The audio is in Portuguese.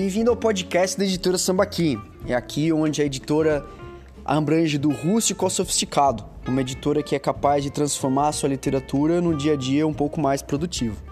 Bem-vindo ao podcast da editora Sambaqui. É aqui onde a editora abrange do rústico ao sofisticado, uma editora que é capaz de transformar a sua literatura num dia a dia um pouco mais produtivo.